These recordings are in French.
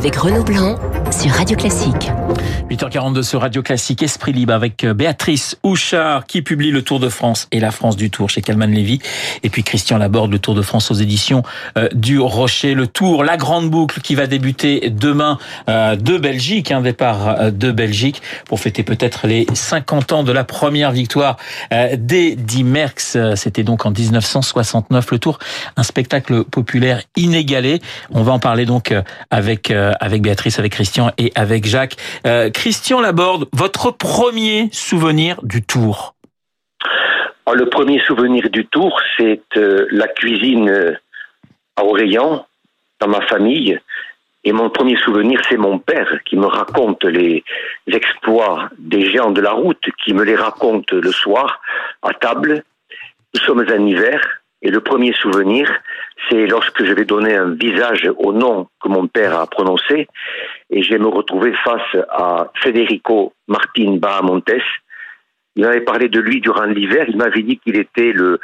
avec Renaud Blanc sur Radio Classique. 8h42 sur Radio Classique, Esprit Libre avec euh, Béatrice Houchard qui publie le Tour de France et la France du Tour chez Calman Lévy. Et puis Christian Laborde, le Tour de France aux éditions euh, du Rocher. Le Tour, la grande boucle qui va débuter demain euh, de Belgique, un départ de Belgique pour fêter peut-être les 50 ans de la première victoire d'Eddie Merckx. C'était donc en 1969 le Tour, un spectacle populaire inégalé. On va en parler donc avec avec Béatrice, avec Christian et avec Jacques. Christian Laborde, votre premier souvenir du Tour ah, Le premier souvenir du Tour, c'est euh, la cuisine euh, à Orléans, dans ma famille. Et mon premier souvenir, c'est mon père qui me raconte les exploits des géants de la route, qui me les raconte le soir à table. Nous sommes en hiver. Et le premier souvenir, c'est lorsque je vais donner un visage au nom que mon père a prononcé, et je vais me retrouver face à Federico Martin Bahamontes. Il m'avait parlé de lui durant l'hiver. Il m'avait dit qu'il était le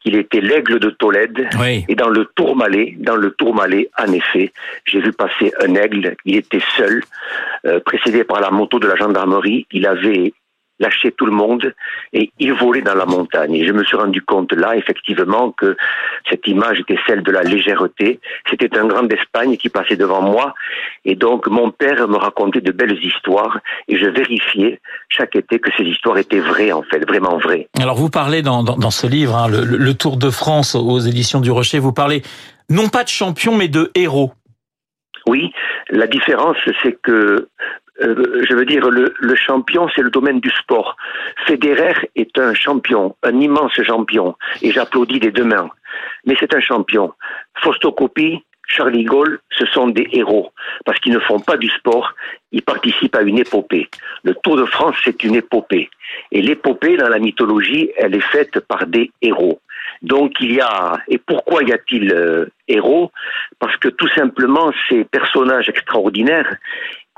qu'il était l'aigle de Tolède. Et dans le Tourmalet, dans le Tourmalet, en effet, j'ai vu passer un aigle. Il était seul, euh, précédé par la moto de la gendarmerie. Il avait lâcher tout le monde et il volait dans la montagne. Et je me suis rendu compte là, effectivement, que cette image était celle de la légèreté. C'était un grand d'Espagne qui passait devant moi. Et donc, mon père me racontait de belles histoires et je vérifiais chaque été que ces histoires étaient vraies, en fait, vraiment vraies. Alors, vous parlez dans, dans, ce livre, hein, le, le Tour de France aux éditions du Rocher, vous parlez non pas de champion, mais de héros. Oui, la différence, c'est que euh, je veux dire, le, le champion, c'est le domaine du sport. Federer est un champion, un immense champion, et j'applaudis des deux mains. Mais c'est un champion. Fausto Coppi, Charlie Gaulle, ce sont des héros, parce qu'ils ne font pas du sport, ils participent à une épopée. Le Tour de France, c'est une épopée. Et l'épopée, dans la mythologie, elle est faite par des héros. Donc il y a, et pourquoi y a-t-il euh, héros? Parce que tout simplement, ces personnages extraordinaires,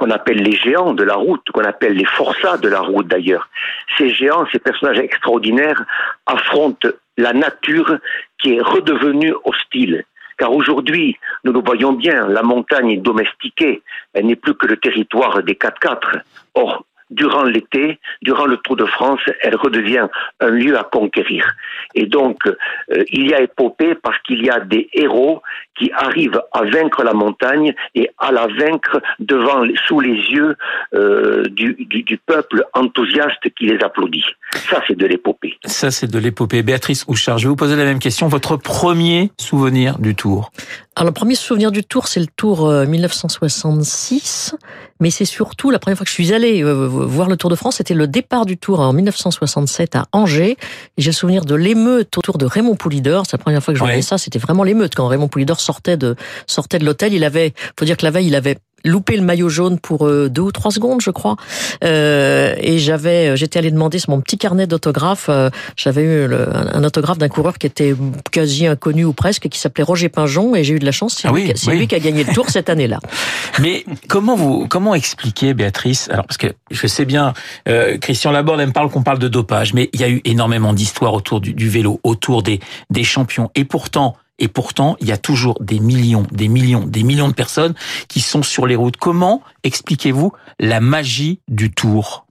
qu'on appelle les géants de la route, qu'on appelle les forçats de la route d'ailleurs. Ces géants, ces personnages extraordinaires affrontent la nature qui est redevenue hostile. Car aujourd'hui, nous le voyons bien, la montagne est domestiquée, elle n'est plus que le territoire des 4x4. Or, durant l'été, durant le Tour de France, elle redevient un lieu à conquérir. Et donc, euh, il y a épopée parce qu'il y a des héros qui arrivent à vaincre la montagne et à la vaincre devant, sous les yeux euh, du, du, peuple enthousiaste qui les applaudit. Ça, c'est de l'épopée. Ça, c'est de l'épopée. Béatrice Houchard, je vais vous poser la même question. Votre premier souvenir du Tour? Alors, le premier souvenir du Tour, c'est le Tour 1966. Euh, mais c'est surtout la première fois que je suis allée euh, voir le Tour de France, c'était le départ du Tour en 1967 à Angers. J'ai le souvenir de l'émeute autour de Raymond Poulidor. C'est la première fois que je voyais ça. C'était vraiment l'émeute quand Raymond Poulidor sortait de sortait de l'hôtel. Il avait, faut dire que la veille, il avait loupé le maillot jaune pour euh, deux ou trois secondes, je crois. Euh, et j'avais, j'étais allé demander sur mon petit carnet d'autographes. Euh, j'avais eu un autographe d'un coureur qui était quasi inconnu ou presque, qui s'appelait Roger Pinjon, et j'ai eu de la chance. C'est, ah lui, lui, qui a gagné le Tour cette année-là. Mais comment vous, comment expliquer, Béatrice Alors parce que je sais bien, euh, Christian Laborde me parle qu'on parle de dopage, mais il y a eu énormément d'histoires autour du, du vélo, autour des des champions, et pourtant et pourtant, il y a toujours des millions, des millions, des millions de personnes qui sont sur les routes. Comment expliquez-vous la magie du Tour?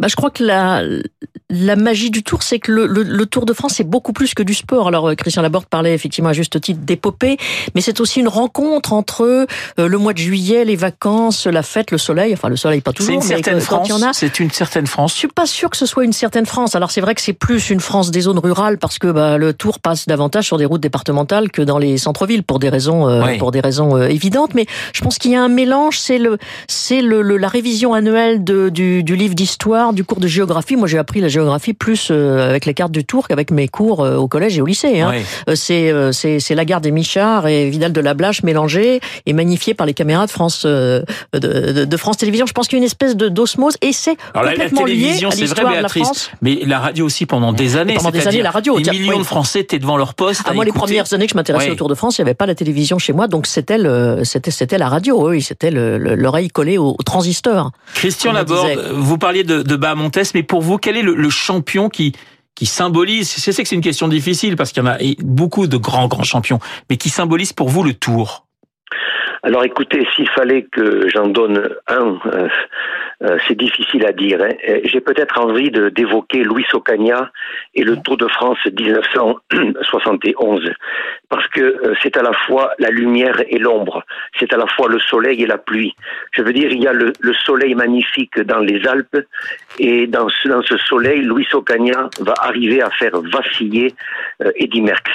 Bah, Je crois que la, la magie du Tour, c'est que le, le, Tour de France, c'est beaucoup plus que du sport. Alors, euh, Christian Laborde parlait effectivement à juste titre d'épopée, mais c'est aussi une rencontre entre euh, le mois de juillet, les vacances, la fête, le soleil. Enfin, le soleil, pas toujours, une certaine France. C'est une certaine France. Je suis pas sûr que ce soit une certaine France. Alors, c'est vrai que c'est plus une France des zones rurales parce que bah, le Tour passe davantage sur des routes départementales que dans les centres-villes pour des raisons euh, pour des raisons euh, évidentes. Mais je pense qu'il y a un mélange. C'est le c'est le, la révision annuelle de, du, du livre d'histoire, du cours de géographie. Moi, j'ai appris la géographie plus euh, avec les cartes du Tour qu'avec mes cours au collège et au lycée. Hein. C'est c'est c'est la gare des Michards et Vidal de la Blache mélangés et magnifiés par les caméras de France de, de, de France Télévisions. Je pense qu'il y a une espèce de d'osmose et c'est complètement la, télévision, lié à l'histoire de la France. Mais la radio aussi pendant des années. pendant des années, la radio. Des millions de Français étaient devant leur poste. À, moi, les premières années que je m'intéressais au Tour de France, il n'y avait pas la télévision chez moi, donc c'était le, c'était, c'était la radio, oui, c'était l'oreille collée au, transistor. Christian Laborde, vous parliez de, de Bahamontes, mais pour vous, quel est le, champion qui, qui symbolise, je sais que c'est une question difficile parce qu'il y en a beaucoup de grands, grands champions, mais qui symbolise pour vous le Tour? Alors écoutez, s'il fallait que j'en donne un, euh, euh, c'est difficile à dire. Hein. J'ai peut-être envie d'évoquer Louis Ocaña et le Tour de France 1971, parce que euh, c'est à la fois la lumière et l'ombre, c'est à la fois le soleil et la pluie. Je veux dire, il y a le, le soleil magnifique dans les Alpes, et dans ce, dans ce soleil, Louis Ocaña va arriver à faire vaciller Eddy Merckx,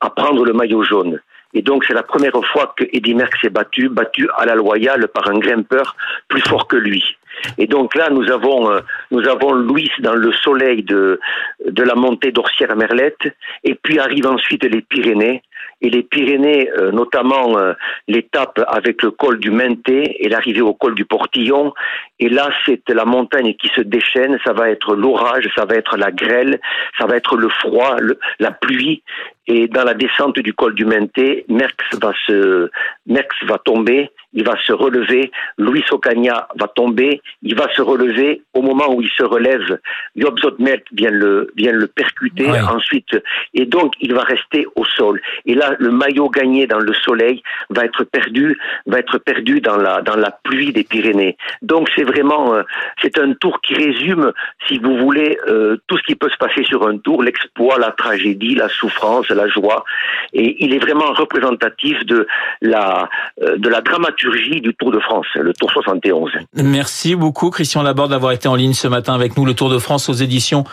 à prendre le maillot jaune. Et donc c'est la première fois que Eddy Merckx s'est battu, battu à la loyale par un grimpeur plus fort que lui. Et donc là, nous avons, euh, nous avons Louis dans le soleil de, de la montée d'Orsière-Merlette, et puis arrivent ensuite les Pyrénées, et les Pyrénées, euh, notamment euh, l'étape avec le col du Menté et l'arrivée au col du Portillon. Et là, c'est la montagne qui se déchaîne, ça va être l'orage, ça va être la grêle, ça va être le froid, la pluie. Et dans la descente du col du Menté, Merckx va se, Merckx va tomber, il va se relever, Luis Ocaña va tomber, il va se relever. Au moment où il se relève, Job Zotmelt vient le, vient le percuter ensuite. Et donc, il va rester au sol. Et là, le maillot gagné dans le soleil va être perdu, va être perdu dans la, dans la pluie des Pyrénées. Donc, c'est vraiment, euh, c'est un tour qui résume, si vous voulez, euh, tout ce qui peut se passer sur un tour, l'exploit, la tragédie, la souffrance, la joie. Et il est vraiment représentatif de la, euh, de la dramaturgie du Tour de France, le Tour 71. Merci beaucoup, Christian Laborde, d'avoir été en ligne ce matin avec nous. Le Tour de France aux éditions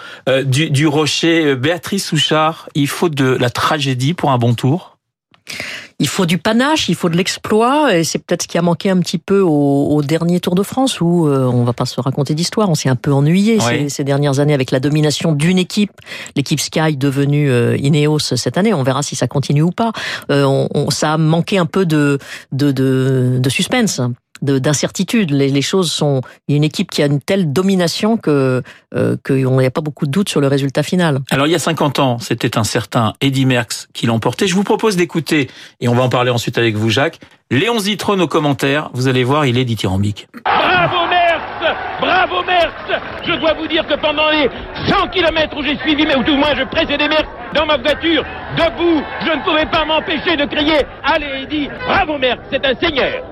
du, du Rocher. Béatrice Souchard, il faut de la tragédie pour un bon tour il faut du panache, il faut de l'exploit, et c'est peut-être ce qui a manqué un petit peu au, dernier Tour de France, où euh, on va pas se raconter d'histoire, on s'est un peu ennuyé ces, dernières années avec la domination d'une équipe, l'équipe Sky devenue euh, Ineos cette année. On verra si ça continue ou pas. Euh, on, ça a manqué un peu de, de, de, de suspense d'incertitude. Les, les, choses sont. Il y a une équipe qui a une telle domination que euh, qu'il n'y a pas beaucoup de doutes sur le résultat final. Alors il y a 50 ans, c'était un certain Eddy Merckx qui l'emportait. Je vous propose d'écouter, et on va en parler ensuite avec vous, Jacques. Léon Zitrone aux commentaires. Vous allez voir, il est dithyrambique. Bravo Merckx Bravo Merckx Je dois vous dire que pendant les 100 km où j'ai suivi, mais ou tout moins je précédais Merckx dans ma voiture, debout, je ne pouvais pas m'empêcher de crier Allez Eddy, bravo Merckx, c'est un seigneur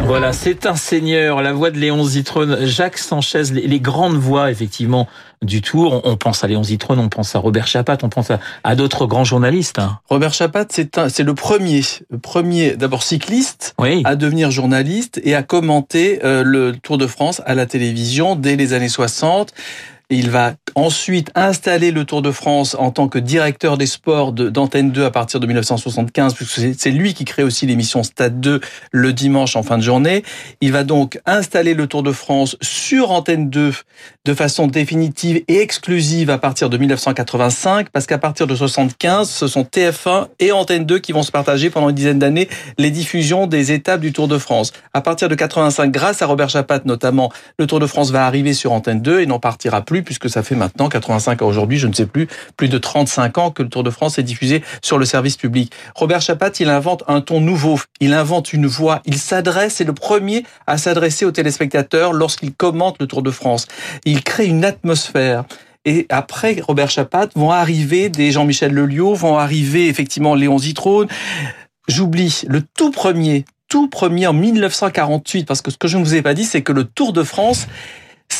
voilà, c'est un seigneur, la voix de Léon Zitrone, Jacques Sanchez, les, grandes voix effectivement du Tour. On, pense à Léon Zitrone, on pense à Robert Chapat, on pense à, d'autres grands journalistes. Hein. Robert Chapat, c'est c'est le premier, le premier d'abord cycliste à devenir journaliste et à commenter euh, le Tour de France à la télévision dès les années 60. Il va ensuite installer le Tour de France en tant que directeur des sports d'Antenne 2 à partir de 1975, puisque c'est lui qui crée aussi l'émission Stade 2 le dimanche en fin de journée. Il va donc installer le Tour de France sur Antenne 2 de façon définitive et exclusive à partir de 1985, parce qu'à partir de 75, ce sont TF1 et Antenne 2 qui vont se partager pendant une dizaine d'années les diffusions des étapes du Tour de France. À partir de 85, grâce à Robert Chapat notamment, le Tour de France va arriver sur Antenne 2 et n'en partira plus puisque ça fait maintenant 85 ans aujourd'hui, je ne sais plus, plus de 35 ans que le Tour de France est diffusé sur le service public. Robert Chapat, il invente un ton nouveau, il invente une voix, il s'adresse, c'est le premier à s'adresser aux téléspectateurs lorsqu'il commente le Tour de France. Il crée une atmosphère. Et après Robert Chapat vont arriver des Jean-Michel Lelio, vont arriver effectivement Léon Zitrone. J'oublie le tout premier, tout premier en 1948, parce que ce que je ne vous ai pas dit, c'est que le Tour de France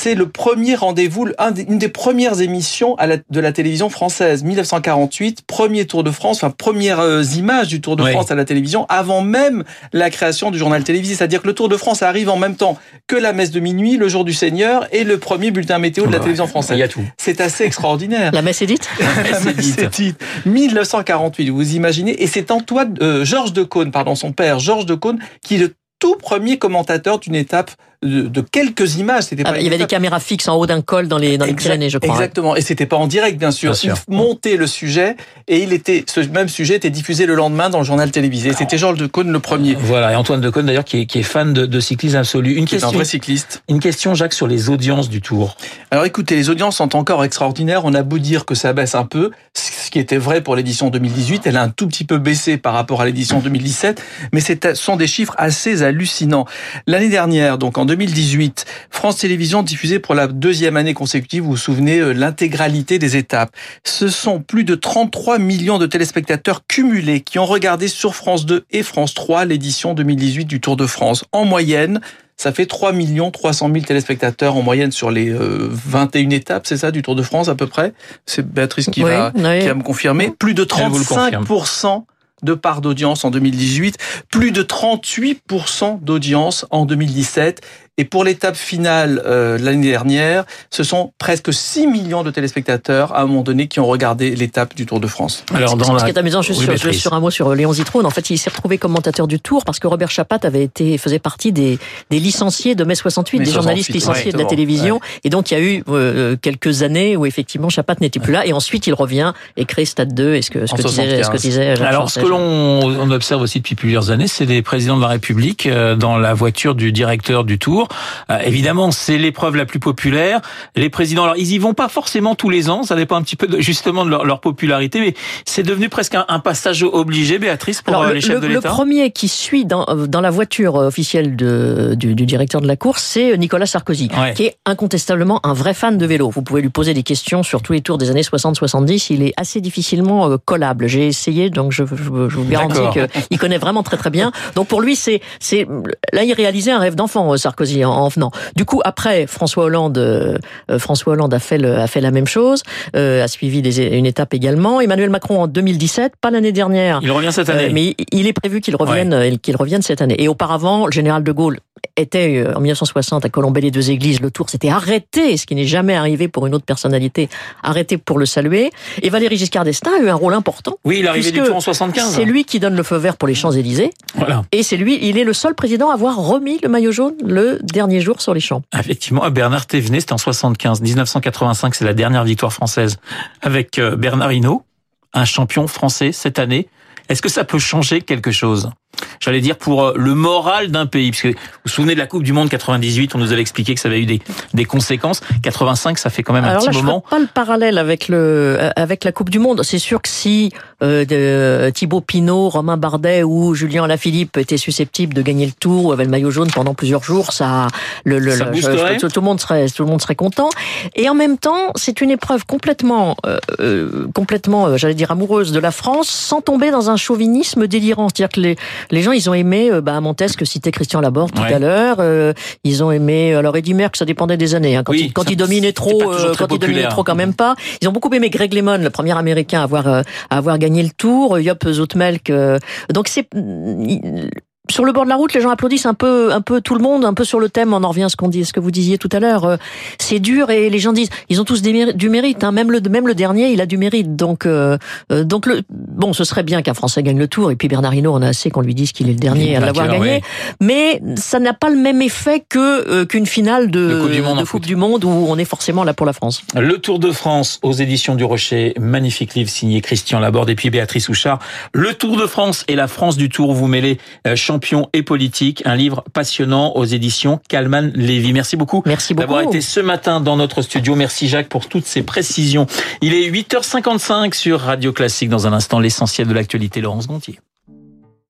c'est le premier rendez-vous, une des premières émissions de la télévision française. 1948, premier Tour de France, enfin premières euh, images du Tour de France à la télévision, avant même la création du journal télévisé. C'est-à-dire que le Tour de France arrive en même temps que la messe de minuit, le jour du Seigneur et le premier bulletin météo de la télévision française. Il y a tout. C'est assez extraordinaire. la messe est dite La messe est dite. 1948, vous imaginez. Et c'est Antoine, euh, Georges de Caunes, pardon, son père, Georges de Caunes, qui le tout premier commentateur d'une étape de, quelques images. C'était ah, il y avait des caméras fixes en haut d'un col dans les, dans les Pyrénées, je crois. Exactement. Et c'était pas en direct, bien sûr. Bien il montait le sujet et il était, ce même sujet était diffusé le lendemain dans le journal télévisé. C'était Georges de Cône le premier. Voilà. Et Antoine de Cône, d'ailleurs, qui est, qui est fan de, de cyclisme absolu. Une question. un vrai cycliste. Une question, Jacques, sur les audiences du Tour. Alors, écoutez, les audiences sont encore extraordinaires. On a beau dire que ça baisse un peu. Ce qui était vrai pour l'édition 2018. Elle a un tout petit peu baissé par rapport à l'édition 2017, mais ce sont des chiffres assez hallucinants. L'année dernière, donc en 2018, France Télévisions diffusait pour la deuxième année consécutive, vous vous souvenez, euh, l'intégralité des étapes. Ce sont plus de 33 millions de téléspectateurs cumulés qui ont regardé sur France 2 et France 3 l'édition 2018 du Tour de France. En moyenne, ça fait 3 300 000 téléspectateurs en moyenne sur les 21 euh, étapes, c'est ça, du Tour de France à peu près? C'est Béatrice qui, va, qui va me confirmer. Plus de 35% de part d'audience en 2018, plus de 38% d'audience en 2017 et pour l'étape finale euh, l'année dernière, ce sont presque 6 millions de téléspectateurs à un moment donné qui ont regardé l'étape du Tour de France. Alors, dans ce qui est amusant, juste sur, un mot sur Léon Zitrone, en fait, il s'est retrouvé commentateur du Tour parce que Robert Chapat avait été faisait partie des, des licenciés de mai 68, des journalistes licenciés de la télévision. Et donc, il y a eu euh, quelques années où effectivement Chapat n'était plus là. Et ensuite, il revient et crée Stade 2. Et ce que, ce que disait, ce que disait Alors, ce que l'on observe aussi depuis plusieurs années, c'est des présidents de la République euh, dans la voiture du directeur du Tour euh, évidemment, c'est l'épreuve la plus populaire. Les présidents, alors ils y vont pas forcément tous les ans, ça dépend un petit peu de, justement de leur, popularité, mais c'est devenu presque un, passage obligé, Béatrice, pour euh, les chefs de l'État. Le premier qui suit dans, euh, dans la voiture officielle de, du, du directeur de la course, c'est Nicolas Sarkozy, qui est incontestablement un vrai fan de vélo. Vous pouvez lui poser des questions sur tous les tours des années 60-70, il est assez difficilement collable. J'ai essayé, donc je, je, je vous garantis qu'il connaît vraiment très très bien. Donc pour lui, c'est là il réalisait un rêve d'enfant, Sarkozy, en, venant. Du coup, après, François Hollande, euh, François Hollande a fait a fait la même chose, euh, a suivi une étape également. Emmanuel Macron en 2017, pas l'année dernière. Il revient cette année. Euh, mais il est prévu qu'il revienne, qu'il revienne cette année. Et auparavant, le général de Gaulle était en 1960 à Colombey les deux églises. Le tour s'était arrêté, ce qui n'est jamais arrivé pour une autre personnalité, arrêté pour le saluer. Et Valéry Giscard d'Estaing a eu un rôle important. Oui, arrivé du tour en 75. C'est lui qui donne le feu vert pour les Champs Élysées. Voilà. Et c'est lui, il est le seul président à avoir remis le maillot jaune le dernier jour sur les champs. Effectivement, Bernard Thévenet, c'était en 75. 1985, c'est la dernière victoire française avec euh, Bernard Hinault, un champion français cette année. Est-ce que ça peut changer quelque chose? J'allais dire pour euh, le moral d'un pays. Parce que vous vous souvenez de la Coupe du Monde 98, on nous avait expliqué que ça avait eu des, des conséquences. 85, ça fait quand même un petit moment. Je pas le parallèle avec le euh, avec la Coupe du Monde. C'est sûr que si euh, Thibaut Pinot, Romain Bardet ou Julien Lafilippe étaient susceptibles de gagner le Tour ou avaient le maillot jaune pendant plusieurs jours, ça le, le, ça tout le monde serait tout le monde serait content. Et en même temps, c'est une épreuve complètement euh, complètement, j'allais dire amoureuse de la France, sans tomber dans un chauvinisme délirant. C'est-à-dire que les les gens, ils ont aimé euh, bah, Montesque, citait Christian Laborde tout à l'heure. Euh, ils ont aimé. Alors Eddie Merckx, ça dépendait des années. Hein. Quand, il, quand il dominait trop, euh, quand il dominait trop, quand même pas. Ils ont beaucoup aimé Greg Lemon, le premier Américain à avoir à avoir gagné le Tour. Yop Zoutmelk. donc c'est sur le bord de la route, les gens applaudissent un peu, un peu tout le monde, un peu sur le thème. On en revient à ce qu'on dit, ce que vous disiez tout à l'heure. Euh, c'est dur et les gens disent, ils ont tous du mérite. Hein. Même le, même le dernier, il a du mérite. Donc, euh, euh, donc le, bon, ce serait bien qu'un Français gagne le Tour. Et puis Bernard Hinault, on a assez qu'on lui dise qu'il est le dernier à l'avoir gagné. Mais ça n'a pas le même effet que qu'une finale de, coupe, du monde, de coupe du Monde où on est forcément là pour la France. Le Tour de France aux éditions du Rocher, magnifique livre signé Christian Laborde et puis Béatrice Houchard. Le Tour de France et la France du Tour, vous mêlez champion et politique, un livre passionnant aux éditions Calman Lévy. Merci beaucoup, Merci d'avoir été ce matin dans notre studio. Merci Jacques pour toutes ces précisions. Il est 8h55 sur Radio Classique. Dans un instant, l'essentiel de l'actualité, Laurence Gontier.